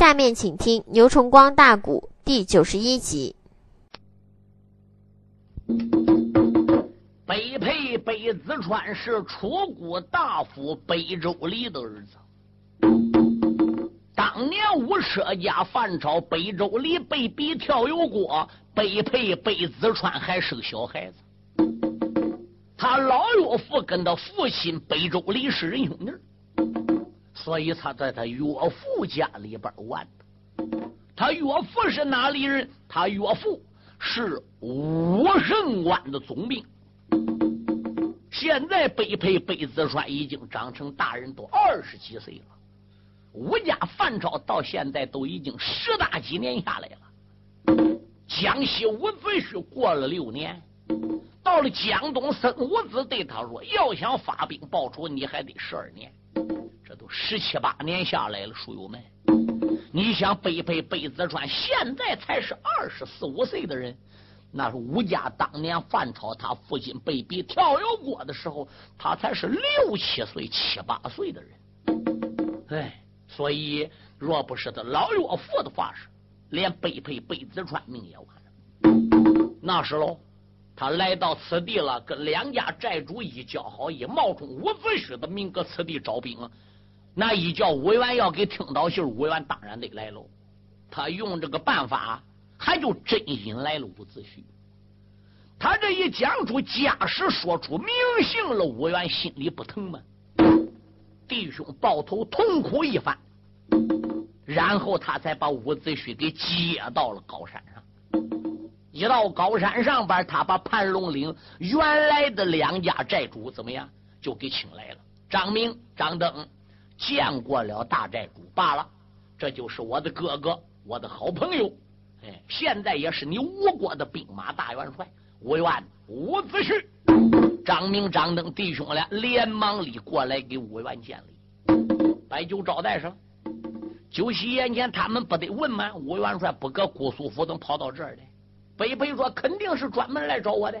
下面请听牛崇光大鼓第九十一集。北配北子川是楚国大夫北周礼的儿子。当年武车家范超北周礼被逼跳油锅，北配北子川还是个小孩子。他老岳父跟他父亲北周礼是仁兄弟。所以他在他岳父家里边玩他岳父是哪里人？他岳父是武胜关的总兵。现在北配北子帅已经长成大人，都二十几岁了。武家范超到现在都已经十大几年下来了。江西吴子胥过了六年，到了江东，孙武子对他说：“要想发兵报仇，你还得十二年。”这都十七八年下来了，书友们，你想北配北子川现在才是二十四五岁的人，那是吴家当年范超他父亲被逼跳油锅的时候，他才是六七岁七八岁的人。哎，所以若不是他老岳父的发誓，连北配北子川命也完了。那时候他来到此地了，跟两家寨主一交好，以冒充吴子胥的名搁此地招兵啊。那一叫武元要给听到信，武元当然得来喽。他用这个办法，还就真心来了伍子胥。他这一讲出家史，说出名姓了，武元心里不疼吗？弟兄抱头痛哭一番，然后他才把伍子胥给接到了高山上。一到高山上边，他把盘龙岭原来的两家寨主怎么样，就给请来了，张明、张登。见过了大寨主罢了，这就是我的哥哥，我的好朋友，哎，现在也是你吴国的兵马大元帅吴元伍子胥。张明、张登弟兄俩连忙里过来给吴元见礼，摆酒招待上。酒席宴前，他们不得问吗？吴元帅不搁姑苏府，怎么跑到这儿来？北北说肯定是专门来找我的。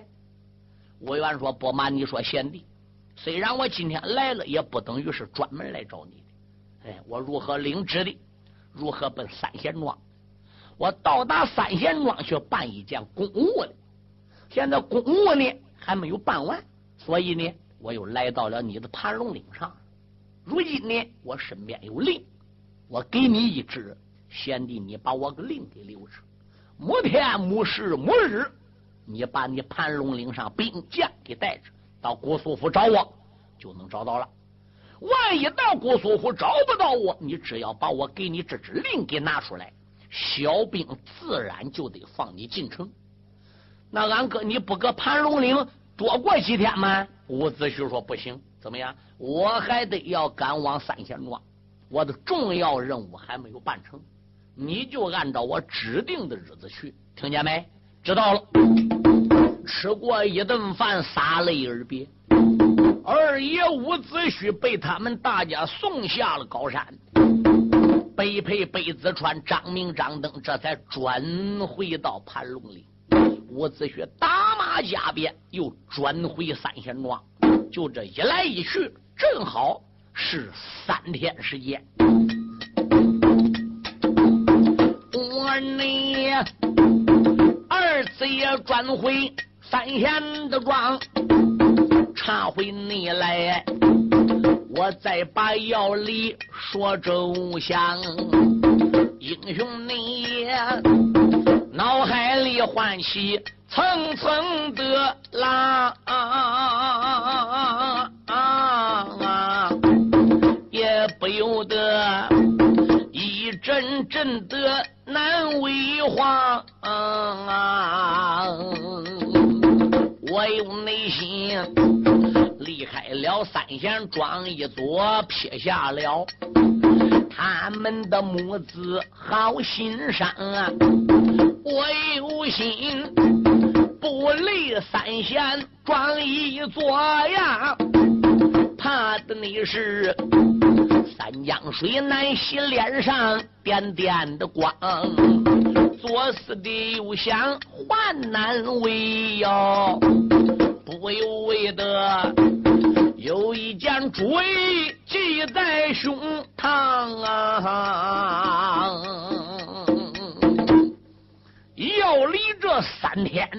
吴元说不瞒你说，贤弟。虽然我今天来了，也不等于是专门来找你的。哎，我如何领旨的？如何奔三贤庄？我到达三贤庄去办一件公务的。现在公务呢还没有办完，所以呢，我又来到了你的盘龙岭上。如今呢，我身边有令，我给你一旨，贤弟，你把我个令给留着。某天某时某日，你把你盘龙岭上兵将给带着。到姑苏府找我，就能找到了。万一到姑苏府找不到我，你只要把我给你这支令给拿出来，小兵自然就得放你进城。那俺哥你不搁盘龙岭多过几天吗？伍子胥说不行，怎么样？我还得要赶往三贤庄，我的重要任务还没有办成。你就按照我指定的日子去，听见没？知道了。吃过一顿饭，洒泪而别。二爷伍子胥被他们大家送下了高山。北配北子川张明、张登这才转回到盘龙岭。伍子胥打马加鞭，又转回三贤庄。就这一来一去，正好是三天时间。我呢二次也转回。三贤的庄，查回你来，我再把要理说周详。英雄你脑海里唤起层层的浪，也不由得一阵阵的难为慌。我有内心离开了三贤庄一座，撇下了他们的母子好心伤啊！我有心不离三贤庄一座呀，怕的你是三江水难洗脸上点点的光。作死的又想万难为妖，不由为得，有一件主记在胸膛啊！要离这三天，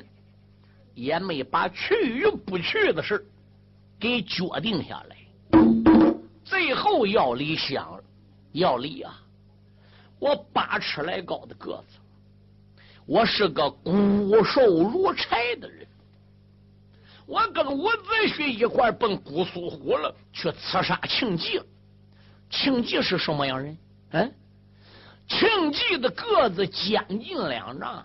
也没把去与不去的事给决定下来。最后，要离想，要离啊，我八尺来高的个子。我是个骨瘦如柴的人。我跟伍子胥一块奔姑苏湖了，去刺杀庆忌。庆忌是什么样人？嗯，庆忌的个子将近两丈，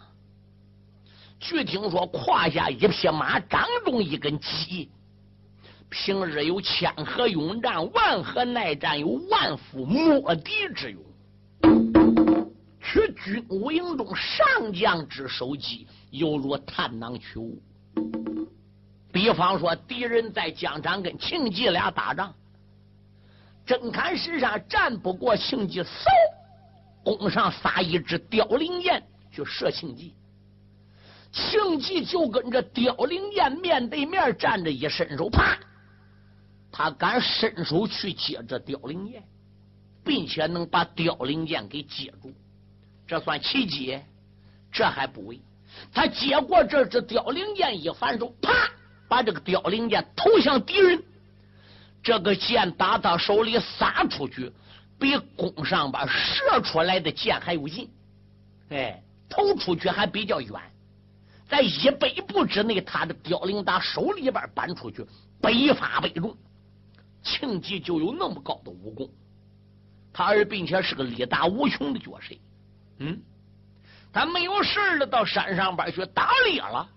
据听说胯下一匹马，掌中一根戟。平日有千合勇战，万合耐战，有万夫莫敌之勇。取军务营中上将之首级，犹如探囊取物。比方说，敌人在疆场跟庆忌俩打仗，真看身上战不过庆忌，嗖，弓上撒一支凋零箭去射庆忌。庆忌就跟着凋零箭面对面站着，一伸手，啪！他敢伸手去接这凋零箭，并且能把凋零箭给接住，这算奇迹？这还不为，他接过这支凋零剑，一反手，啪，把这个凋零剑投向敌人。这个箭打他手里撒出去，比弓上边射出来的箭还有劲。哎，投出去还比较远，在一百步之内，他的凋零打手里边搬出去，百发百中。庆忌就有那么高的武功，他而并且是个力大无穷的角色。嗯，他没有事了，到山上边去打猎了，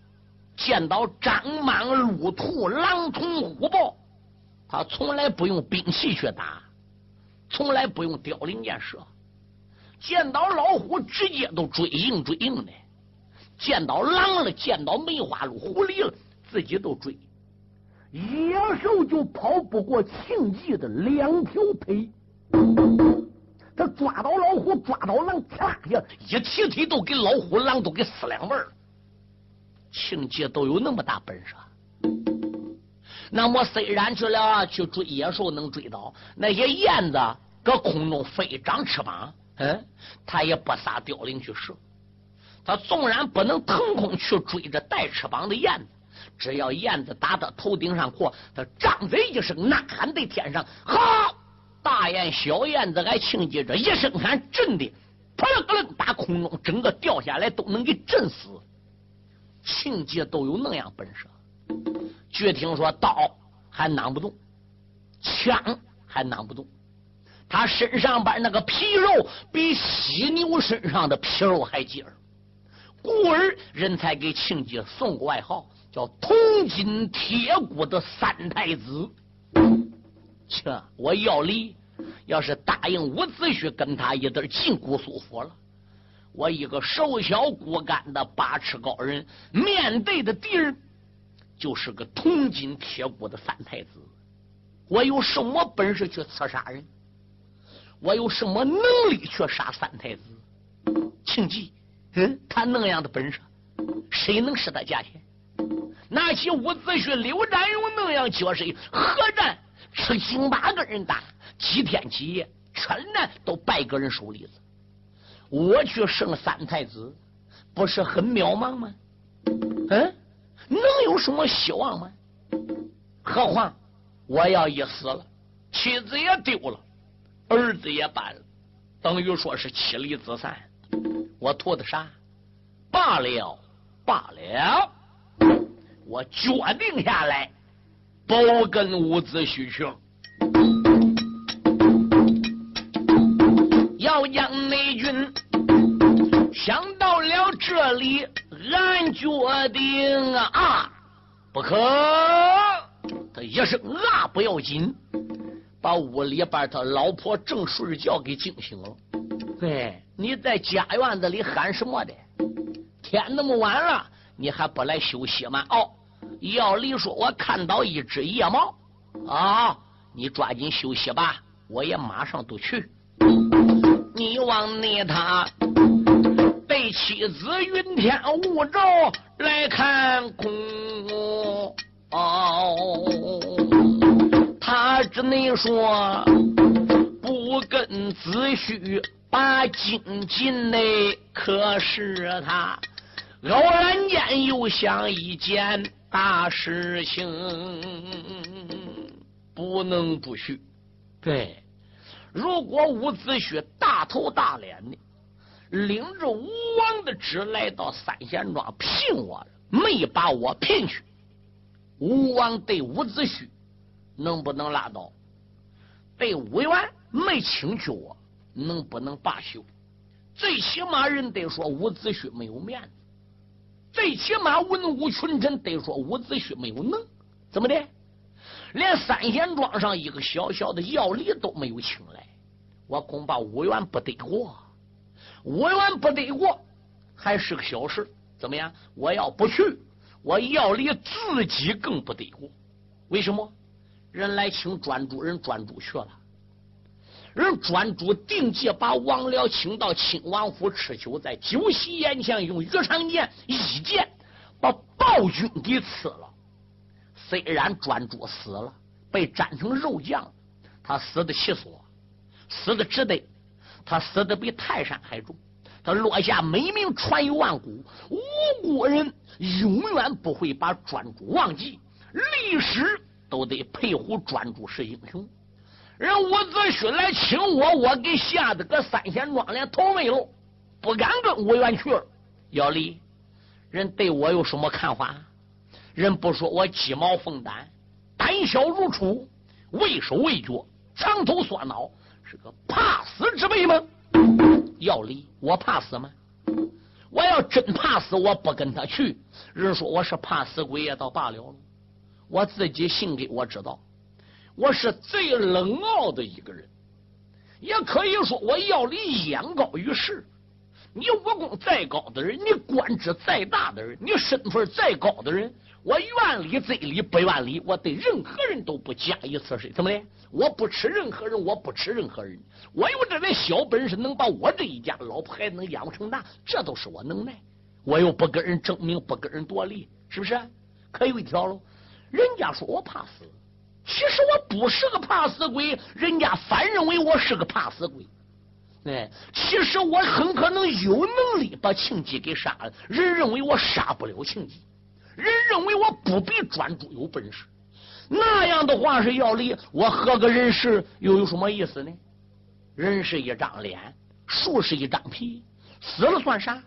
见到张满、鹿兔、狼虫、虎豹，他从来不用兵器去打，从来不用凋零箭射，见到老虎直接都追硬追硬的，见到狼了，见到梅花鹿、狐狸了，自己都追。野兽就跑不过庆忌的两条腿，他抓到老虎，抓到狼，啪呀，一提腿都给老虎、狼都给撕两半了。庆忌都有那么大本事，那么虽然去了去追野兽能追到那些燕子，搁空中飞长翅膀，嗯，他也不撒凋零去射。他纵然不能腾空去追着带翅膀的燕子。只要燕子打到头顶上过，他张嘴一声呐喊在天上，好！大雁、小燕子，还庆忌着一声喊，震的扑棱扑棱打空中，整个掉下来都能给震死。庆忌都有那样本事。据听说，刀还拿不动，枪还拿不动，他身上边那个皮肉比犀牛身上的皮肉还紧儿，故而人才给庆忌送个外号。叫铜筋铁骨的三太子，切！我要离，要是答应伍子胥跟他一对进姑苏府了，我一个瘦小骨干的八尺高人，面对的敌人就是个铜筋铁骨的三太子。我有什么本事去刺杀人？我有什么能力去杀三太子？请记，嗯，他那样的本事，谁能使他价钱？拿起伍子胥、刘占勇那样角色，何战吃金八个人打，几天几夜，全难都败个人手里子。我去胜三太子，不是很渺茫吗？嗯，能有什么希望吗？何况我要一死了，妻子也丢了，儿子也搬了，等于说是妻离子散。我图的啥？罢了，罢了。我决定下来，包跟伍子胥去，要将内军。想到了这里，俺决定啊，不可！他一声啊，不要紧，把屋里边他老婆正睡觉给惊醒了。哎，你在家院子里喊什么的？天那么晚了，你还不来休息吗？哦。要离说，我看到一只野猫啊！你抓紧休息吧，我也马上都去。你往那他被妻子云天雾罩来看公哦，他只能说不跟子虚把金金嘞，可是他。偶然间又想一见大事情，不能不许。对，如果伍子胥大头大脸的领着吴王的旨来到三贤庄聘我，没把我聘去，吴王对伍子胥能不能拉倒？对吴元没请去我，能不能罢休？最起码人得说伍子胥没有面子，最起码文武群臣得说伍子胥没有能，怎么的？连三贤庄上一个小小的要礼都没有请来，我恐怕武元不得过。武元不得过还是个小事，怎么样？我要不去，我要礼自己更不得过。为什么？人来请专主人，专主去了。人专诸定计把王僚请到亲王府吃酒，在酒席宴前用鱼肠剑一剑把暴君给刺了。虽然专诸死了，被斩成肉酱，他死的气索，死的值得。他死的比泰山还重，他落下美名传于万古，无辜人永远不会把专主忘记，历史都得佩服专主是英雄。人伍子胥来请我，我给吓得搁三贤庄连头没露，不敢跟伍元去了。要离，人对我有什么看法？人不说我鸡毛凤胆，胆小如鼠，畏手畏脚，长头缩脑，是个怕死之辈吗？要离，我怕死吗？我要真怕死，我不跟他去。人说我是怕死鬼也倒罢了了，我自己心里我知道。我是最冷傲的一个人，也可以说我要离眼高于世。你武功再高的人，你官职再大的人，你身份再高的人，我愿理则理，不愿理，我对任何人都不加以测试。怎么的？我不吃任何人，我不吃任何人。我有这点小本事，能把我这一家老婆孩子能养成大，这都是我能耐。我又不跟人争名，不跟人夺利，是不是？可有一条喽，人家说我怕死。其实我不是个怕死鬼，人家反认为我是个怕死鬼。哎，其实我很可能有能力把庆忌给杀了，人认为我杀不了庆忌，人认为我不比专诸有本事。那样的话是要离，我合个人世又有什么意思呢？人是一张脸，树是一张皮，死了算啥？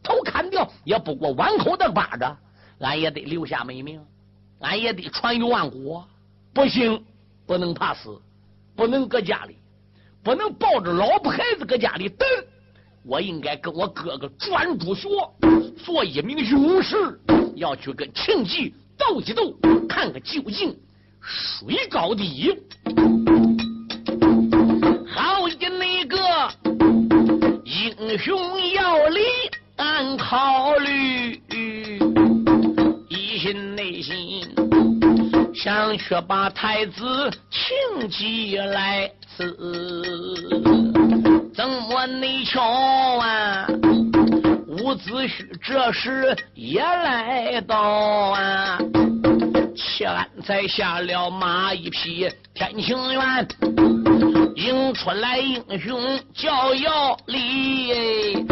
头砍掉也不过碗口的巴掌，俺也得留下美名，俺也得传于万古。不行，不能怕死，不能搁家里，不能抱着老婆孩子搁家里等。我应该跟我哥哥专注学，做一名勇士，要去跟庆忌斗一斗，看个究竟，谁高低。好的那个英雄要离，俺考虑，一心内心。想去把太子请进来，怎么内瞧啊？伍子胥这时也来到啊，前才下了马一匹，天青元迎出来英雄叫要礼。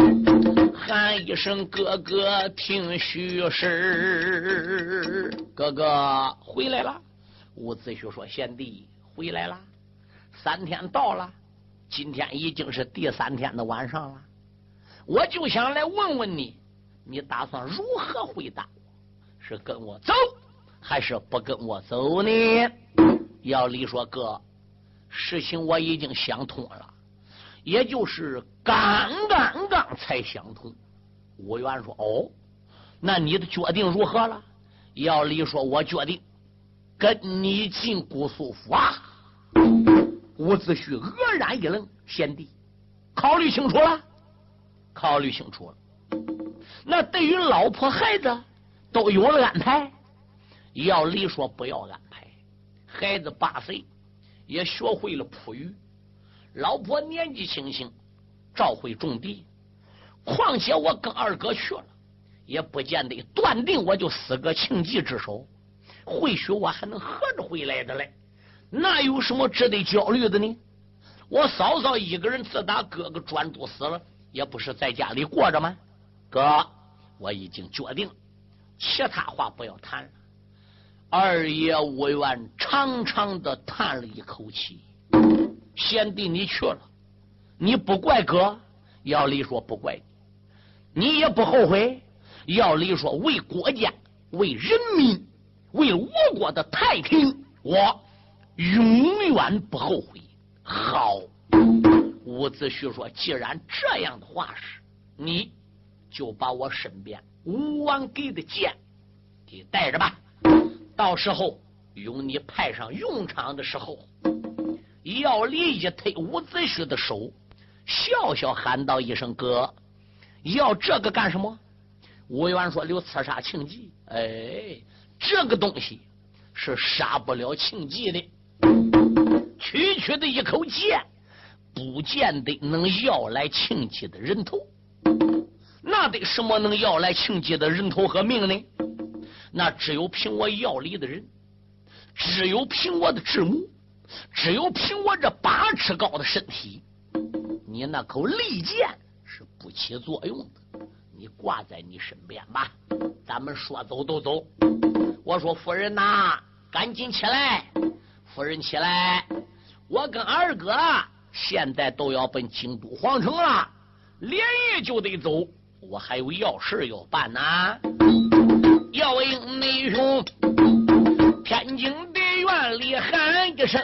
喊一声哥哥，听虚实。哥哥回来了。伍子胥说：“贤弟回来了，三天到了，今天已经是第三天的晚上了。我就想来问问你，你打算如何回答？是跟我走，还是不跟我走呢？”要理说：“哥，事情我已经想通了。”也就是刚刚刚才想通，吴元说：“哦，那你的决定如何了？”要离说：“我决定跟你进姑苏府啊。”伍子胥愕然一愣：“贤弟，考虑清楚了？考虑清楚了？那对于老婆孩子都有了安排？”要离说：“不要安排，孩子八岁，也学会了捕鱼。”老婆年纪轻轻，照会种地。况且我跟二哥去了，也不见得断定我就死个庆忌之手。或许我还能合着回来的嘞，那有什么值得焦虑的呢？我嫂嫂一个人自打哥哥专注死了，也不是在家里过着吗？哥，我已经决定，其他话不要谈了。二爷吴元长长的叹了一口气：“贤弟，你去了，你不怪哥？要理说不怪，你也不后悔？要理说为国家、为人民、为我国的太平，我永远不后悔。”好，伍子胥说：“既然这样的话是，你就把我身边吴王给的剑给带着吧。到时候用你派上用场的时候，要离一推伍子胥的手，笑笑喊道一声：‘哥，要这个干什么？’吴元说：‘留刺杀庆忌。’哎，这个东西是杀不了庆忌的。”区区的一口剑，不见得能要来庆忌的人头。那得什么能要来庆忌的人头和命呢？那只有凭我要里的人，只有凭我的智谋，只有凭我这八尺高的身体。你那口利剑不起作用，你挂在你身边吧。咱们说走就走。我说夫人呐，赶紧起来，夫人起来。我跟二哥现在都要奔京都皇城了，连夜就得走。我还有要事要办呢。要应内兄，天津的院里喊一声，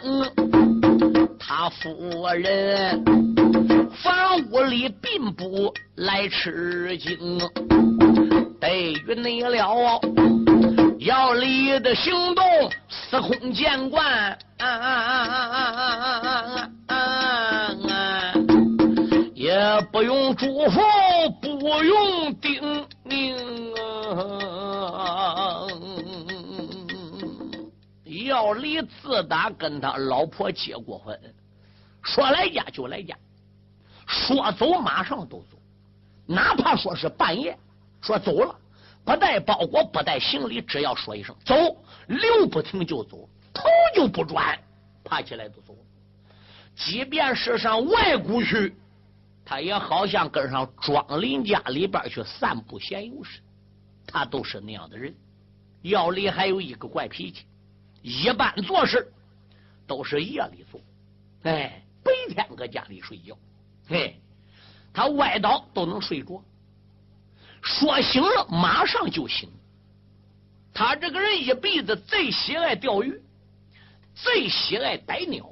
他夫人房屋里并不来吃惊，得于你了。要离的行动，司空见惯，也不用嘱咐，不用叮咛。要离自打跟他老婆结过婚，说来家就来家，说走马上都走，哪怕说是半夜，说走了。不带包裹，不带行李，只要说一声走，留不停就走，头就不转，爬起来就走。即便是上外谷去，他也好像跟上庄林家里边去散步闲游似的，他都是那样的人。药里还有一个怪脾气，一般做事都是夜里做，哎，白天搁家里睡觉，嘿，他歪倒都能睡着。说醒了，马上就醒。他这个人一辈子最喜爱钓鱼，最喜爱逮鸟，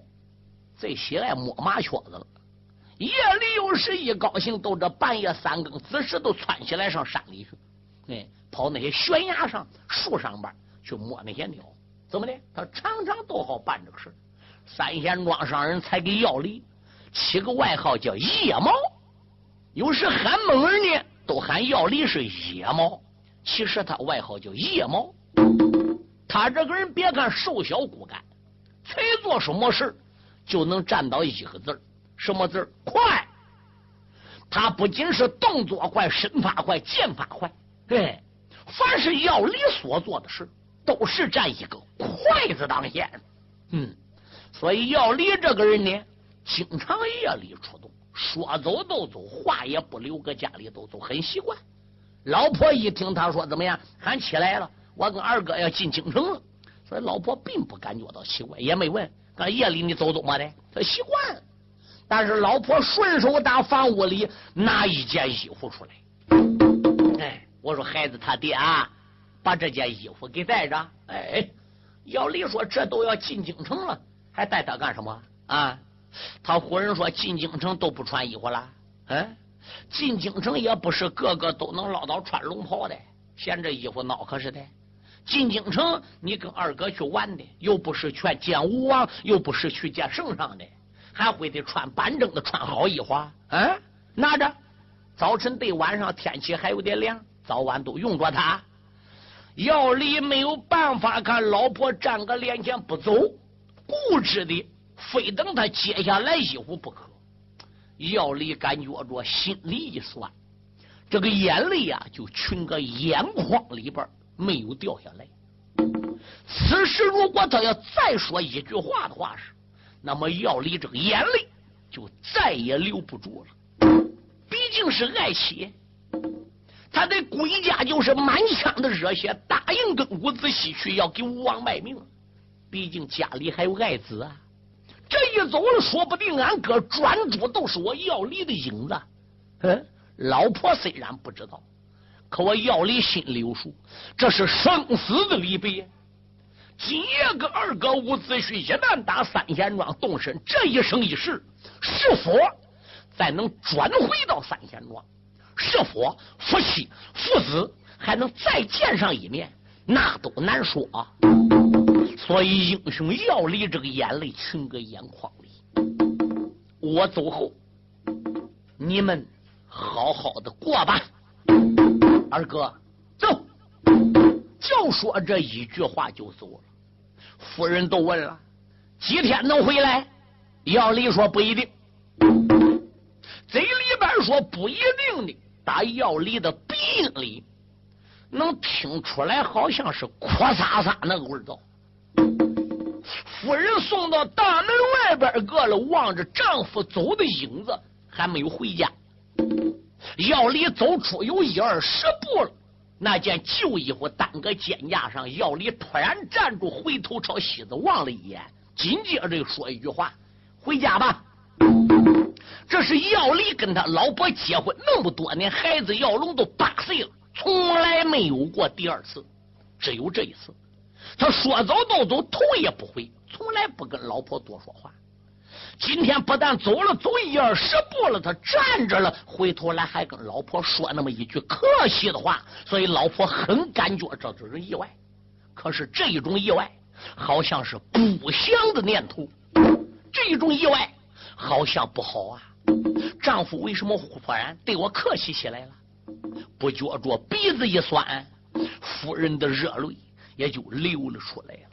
最喜爱摸麻雀子了。夜里有时一高兴，都这半夜三更子时都窜起来上山里去，哎，跑那些悬崖上、树上边去摸那些鸟。怎么的？他常常都好办这个事三贤庄上人才给药里起个外号叫夜猫，有时喊猛人呢。都喊药里是野猫，其实他外号叫夜猫。他这个人别看瘦小骨干，才做什么事就能占到一个字什么字快。他不仅是动作快、身法快、剑法快，对，凡是药里所做的事，都是占一个快字当先。嗯，所以药里这个人呢，经常夜里出动。说走就走，话也不留，搁家里都走，很习惯。老婆一听他说怎么样，喊起来了，我跟二哥要进京城了，所以老婆并不感觉到奇怪，也没问。刚夜里你走走么的，他习惯。但是老婆顺手打房屋里拿一件衣服出来，哎，我说孩子他爹啊，把这件衣服给带着。哎，要理说这都要进京城了，还带他干什么啊？他夫人说：“进京城都不穿衣服了，嗯，进京城也不是个个都能捞到穿龙袍的，嫌这衣服孬可是的。进京城你跟二哥去玩的，又不是去见吴王，又不是去见圣上的，还会得穿板正的，穿好衣服。嗯，拿着，早晨对晚上天气还有点凉，早晚都用着它。要离没有办法，看老婆站个脸前不走，固执的。”非等他接下来衣服不可。药里感觉着心里一酸，这个眼泪呀就群个眼眶里边没有掉下来。此时如果他要再说一句话的话是，那么药里这个眼泪就再也留不住了。毕竟是爱妻，他的归家就是满腔的热血，答应跟伍子胥去，要给吴王卖命。毕竟家里还有爱子啊，这一走了，说不定俺哥专主都是我药离的影子。嗯，老婆虽然不知道，可我药离心里有数，这是生死的离别。今夜个二哥伍子胥一旦打三贤庄动身，这一生一世，是否再能转回到三贤庄？是否夫妻父子还能再见上一面？那都难说。所以英雄要离这个眼泪噙个眼眶里。我走后，你们好好的过吧。二哥，走。就说这一句话就走了。夫人都问了，几天能回来？要离说不一定。嘴里边说不一定的，打要离的鼻音里能听出来，好像是哭撒撒那个味道。夫人送到大门外边，搁了望着丈夫走的影子，还没有回家。要离走出有一二十步了。那件旧衣服单搁肩架上，药里突然站住，回头朝西子望了一眼，紧接着说一句话：“回家吧。”这是药离跟他老婆结婚那么多年，孩子药龙都八岁了，从来没有过第二次，只有这一次。他说走就走，头也不回，从来不跟老婆多说话。今天不但走了走一二十步了，他站着了，回头来还跟老婆说那么一句客气的话，所以老婆很感觉这就是意外。可是这一种意外，好像是不祥的念头，这一种意外好像不好啊。丈夫为什么忽然对我客气起来了？不觉着鼻子一酸，夫人的热泪也就流了出来了。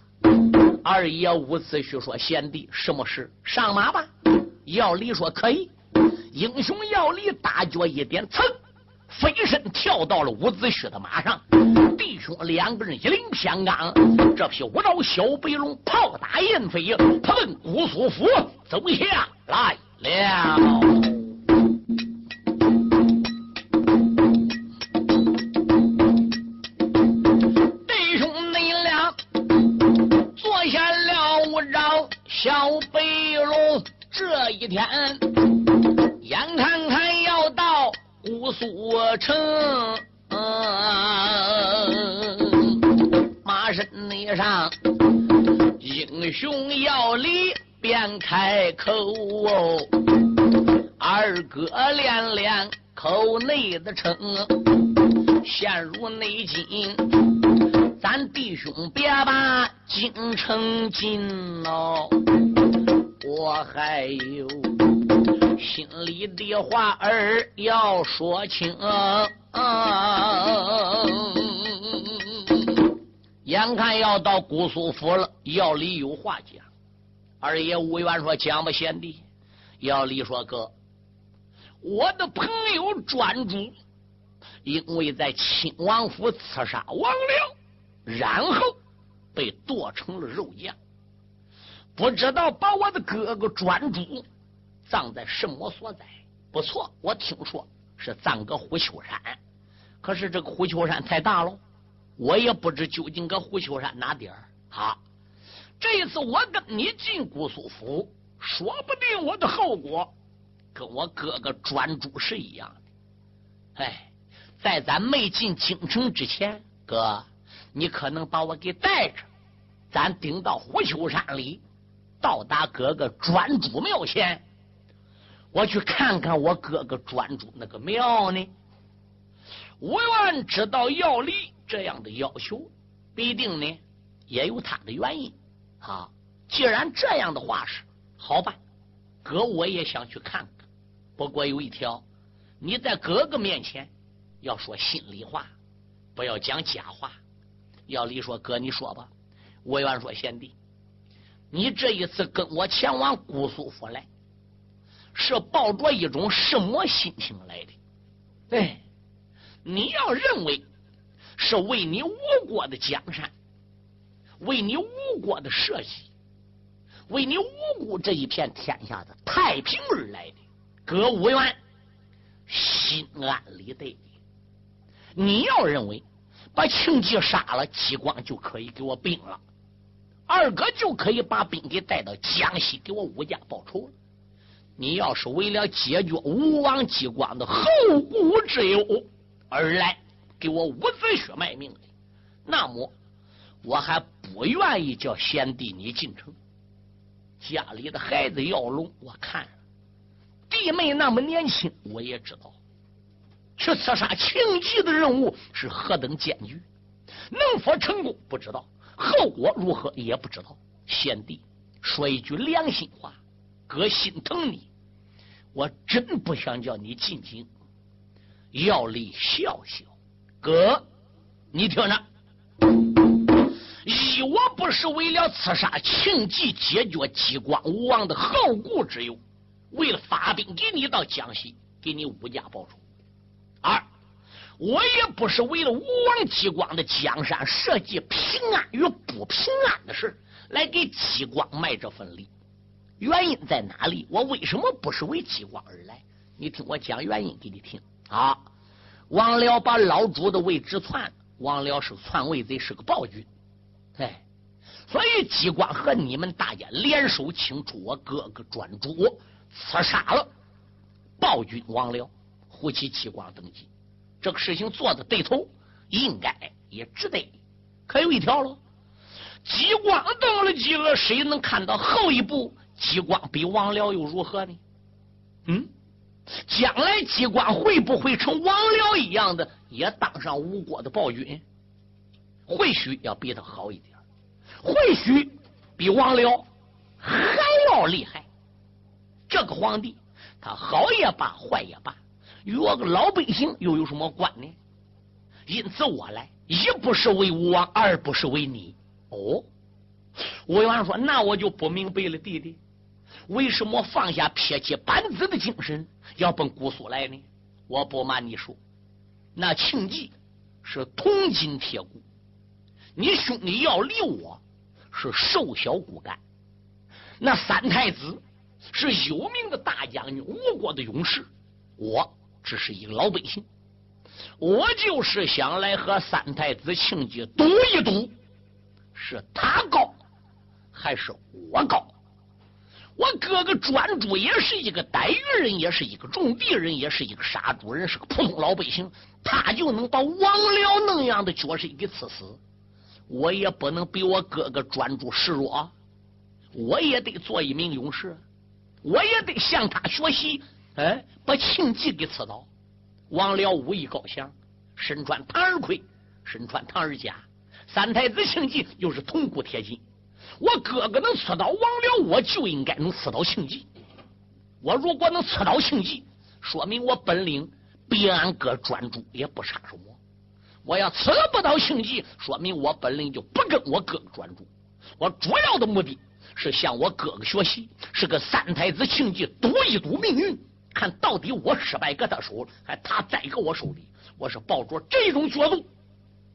二爷伍子胥说：“贤弟，什么事？上马吧。”姚离说：“可以。”英雄姚离大脚一点，噌，飞身跳到了伍子胥的马上。弟兄两个人一领偏刚，这匹五爪小白龙炮打燕飞，他奔姑苏府走下来了。天，眼看看要到姑苏城，马身上英雄要离便开口哦，二哥连连口内的称，陷入内境，咱弟兄别把京城进哦。我还有心里的话儿要说清，眼看要到姑苏府了，要里有话讲。二爷吴元说：“讲吧，贤弟。”要里说：“哥，我的朋友专主，因为在亲王府刺杀王僚，然后被剁成了肉酱。”不知道把我的哥哥专诸葬在什么所在？不错，我听说是葬个虎丘山。可是这个虎丘山太大了，我也不知究竟搁虎丘山哪点儿。好，这一次我跟你进姑苏府，说不定我的后果跟我哥哥专诸是一样的。哎，在咱没进京城之前，哥，你可能把我给带着，咱顶到虎丘山里。到达哥哥专主庙前，我去看看我哥哥专主那个庙呢。吴愿知道要离这样的要求，必定呢也有他的原因。啊，既然这样的话是好办，哥我也想去看看。不过有一条，你在哥哥面前要说心里话，不要讲假话。要离说哥，你说吧。吴愿说贤弟。你这一次跟我前往姑苏府来，是抱着一种什么心情来的？哎，你要认为是为你吴国的江山，为你吴国的社稷，为你吴国这一片天下的太平而来的，葛无元心安理得的。你要认为把庆忌杀了，激光就可以给我兵了，二哥就可以把兵给带到江西给我武家报仇了。你要是为了解决吴王激光的后顾之忧而来给我伍子胥卖命的，那么我还不愿意叫贤弟你进城。家里的孩子要龙，我看弟妹那么年轻，我也知道。去刺杀庆忌的任务是何等艰巨，能否成功不知道，后果如何也不知道。贤弟说一句良心话，哥心疼你，我真不想叫你进京，要离笑笑。哥，你听着，一我不是为了刺杀庆忌，解决激光无王的后顾之忧，为了发兵给你到江西，给你武家报仇。我也不是为了武王激光的江山社稷平安与不平安的事来给激光卖这份力。原因在哪里？我为什么不是为激光而来？你听我讲原因给你听啊！王辽把老主的位置篡，王辽是篡位贼，是个暴君，哎，所以激光和你们大家联手清除我哥哥专主，刺杀了暴君王辽。呼起激光登基，这个事情做的对头，应该也值得。可有一条了，激光登了基了，谁能看到后一步？激光比王僚又如何呢？嗯，将来激光会不会成王僚一样的，也当上吴国的暴君？或许要比他好一点，或许比王僚还要厉害。这个皇帝，他好也罢，坏也罢。与我个老百姓又有什么关呢？因此我来，一不是为吴王，二不是为你。哦，吴王说：“那我就不明白了，弟弟，为什么放下撇妻扳子的精神，要奔姑苏来呢？”我不瞒你说，那庆忌是铜筋铁骨，你兄弟要离我是瘦小骨干。那三太子是有名的大将军，吴国的勇士，我。只是一个老百姓，我就是想来和三太子庆忌赌一赌，是他高还是我高？我哥哥专诸也是一个逮鱼人，也是一个种地人，也是一个杀猪人，是个普通老百姓，他就能把王辽那样的角色给刺死，我也不能比我哥哥专诸示弱，我也得做一名勇士，我也得向他学习。哎，把庆忌给刺倒。王辽武艺高强，身穿唐二盔，身穿唐二甲。三太子庆忌又是铜骨铁筋。我哥哥能刺倒王辽，我就应该能刺倒庆忌。我如果能刺倒庆忌，说明我本领比俺哥专注，也不差什么。我要刺不到庆忌，说明我本领就不跟我哥哥专注。我主要的目的是向我哥哥学习，是跟三太子庆忌赌一赌命运。看到底我失败搁他手里，还他栽搁我手里。我是抱着这种角度，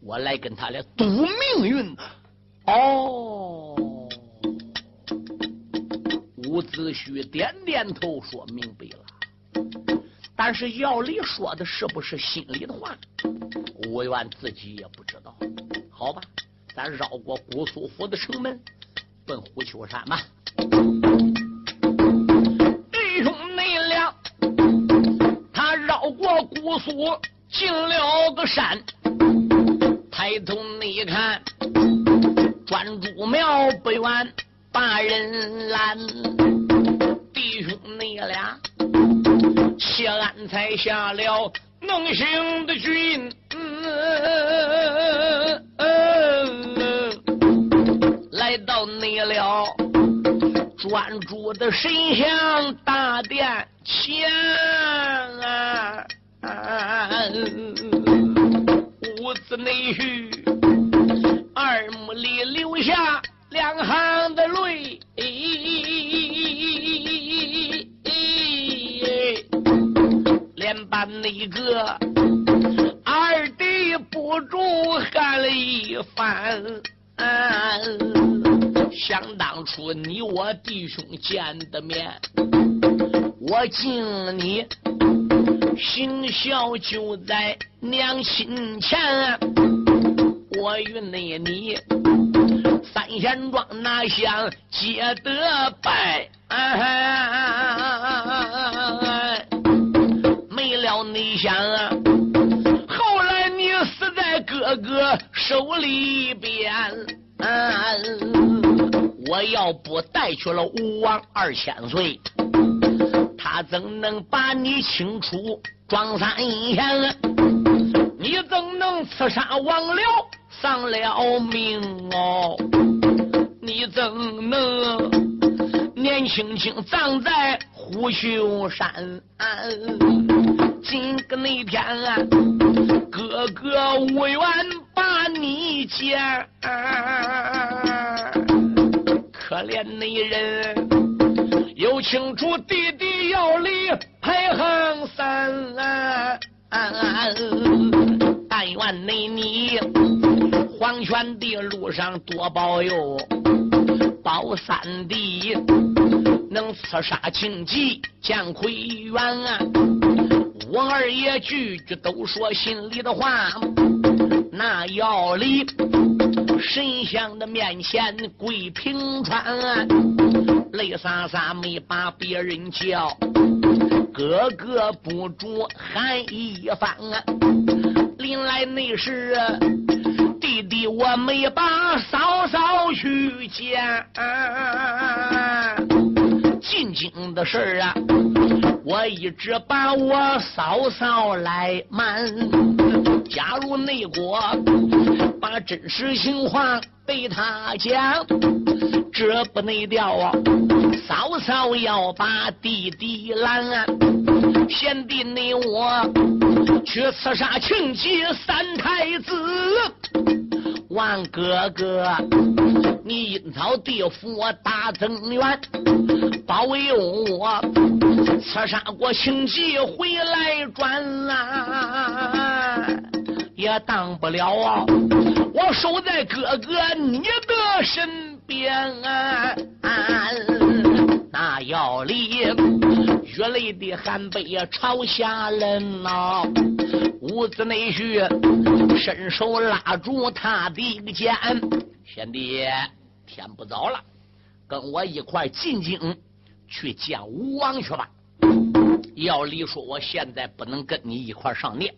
我来跟他俩赌命运。哦，伍子胥点点头，说明白了。但是药里说的是不是心里的话？吴元自己也不知道。好吧，咱绕过姑苏府的城门，奔虎丘山吧。姑苏进了个山，抬头你看，专诸庙不远把人拦。弟兄你俩，谢安才下了能行的军，来到你了专诸的神像大殿前啊。屋子内去，二目里流下两行的泪，连班那个二弟不住喊了一番。想当初你我弟兄见的面，我敬你。行孝就在娘亲前，我与那你三贤庄那厢结得拜？没了你想，后来你死在哥哥手里边。我要不带去了吴王二千岁，他怎能把你清除庄三贤？你怎能刺杀王僚丧了命哦？你怎能年轻轻葬在虎丘山？今个那天，啊哥哥无缘把你见。可怜那人，有清楚弟弟要离排行三，但愿那你黄泉的路上多保佑，保三弟能刺杀情急见亏冤。我二爷句句都说心里的话，那要离。神像的面前跪平川，泪洒洒没把别人叫，哥哥不住喊一番。临来那时，弟弟我没把嫂嫂去见，进京的事啊，我一直把我嫂嫂来瞒。假如内国。把真实情况对他讲，这不内调啊！嫂嫂要把弟弟拦，贤弟你我去刺杀庆忌三太子，王哥哥，你阴曹地府大增援，保佑我刺杀过庆忌回来转啊！也当不了啊！我守在哥哥你的身边，那要离血泪的寒杯朝下人呐！屋子内婿伸手拉住他的肩，贤弟，天不早了，跟我一块进京去见吴王去吧。要离说，我现在不能跟你一块上殿。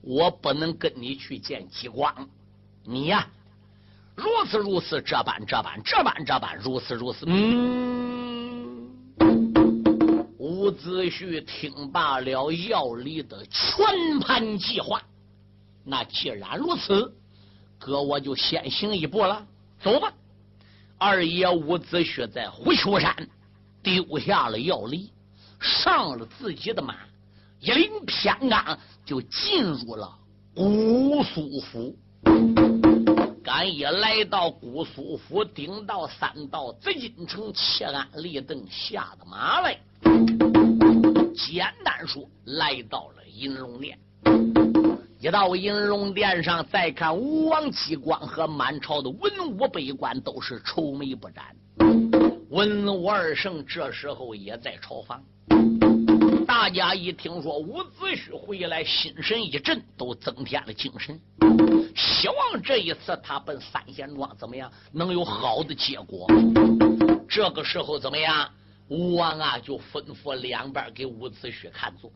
我不能跟你去见吉光，你呀，如此如此，这般这般，这般这般，如此如此。嗯，伍子胥听罢了要离的全盘计划，那既然如此，哥我就先行一步了，走吧。二爷伍子胥在虎丘山丢下了要离，上了自己的马。一领偏刚就进入了姑苏府，刚一来到姑苏府，顶到三道紫禁城，切鞍立凳下的马来，简单说来到了银龙殿。一到银龙殿上，再看吴王姬光和满朝的文武百官都是愁眉不展，文武二圣这时候也在朝房。大家一听说伍子胥回来，心神一震，都增添了精神，希望这一次他奔三贤庄怎么样能有好的结果。这个时候怎么样？吴王啊，就吩咐两边给伍子胥看座。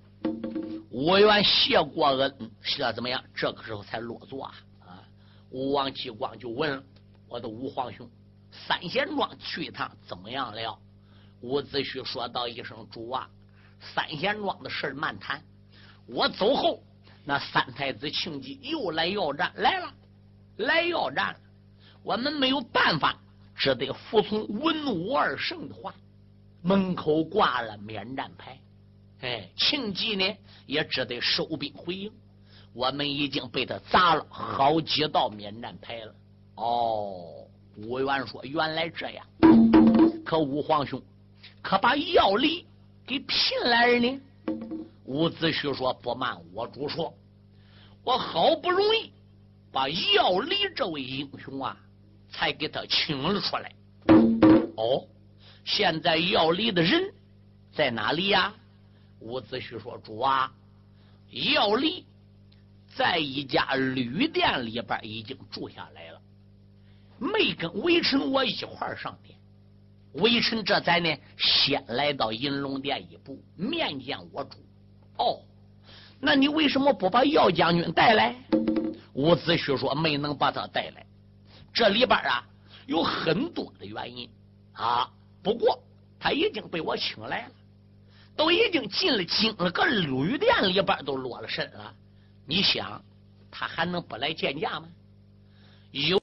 吴元谢过恩，谢怎么样？这个时候才落座啊！啊，吴王继光就问我的吴皇兄：“三贤庄去一趟怎么样了？”伍子胥说道一声：“主啊。”三贤庄的事儿慢谈，我走后，那三太子庆忌又来要战来了，来要战，我们没有办法，只得服从文武二圣的话，门口挂了免战牌，哎，庆忌呢也只得收兵回营，我们已经被他砸了好几道免战牌了。哦，吴元说原来这样，可吴皇兄可把要离。给聘来人呢？伍子胥说：“不瞒我主说，我好不容易把要离这位英雄啊，才给他请了出来。哦，现在要离的人在哪里呀？”伍子胥说：“主啊，姚离在一家旅店里边已经住下来了，没跟微臣我一块上殿。微臣这才呢，先来到银龙殿一步，面见我主。哦，那你为什么不把姚将军带来？伍子胥说：“没能把他带来，这里边啊有很多的原因啊。不过他已经被我请来了，都已经进了京了个旅店里边都落了身了。你想，他还能不来见驾吗？有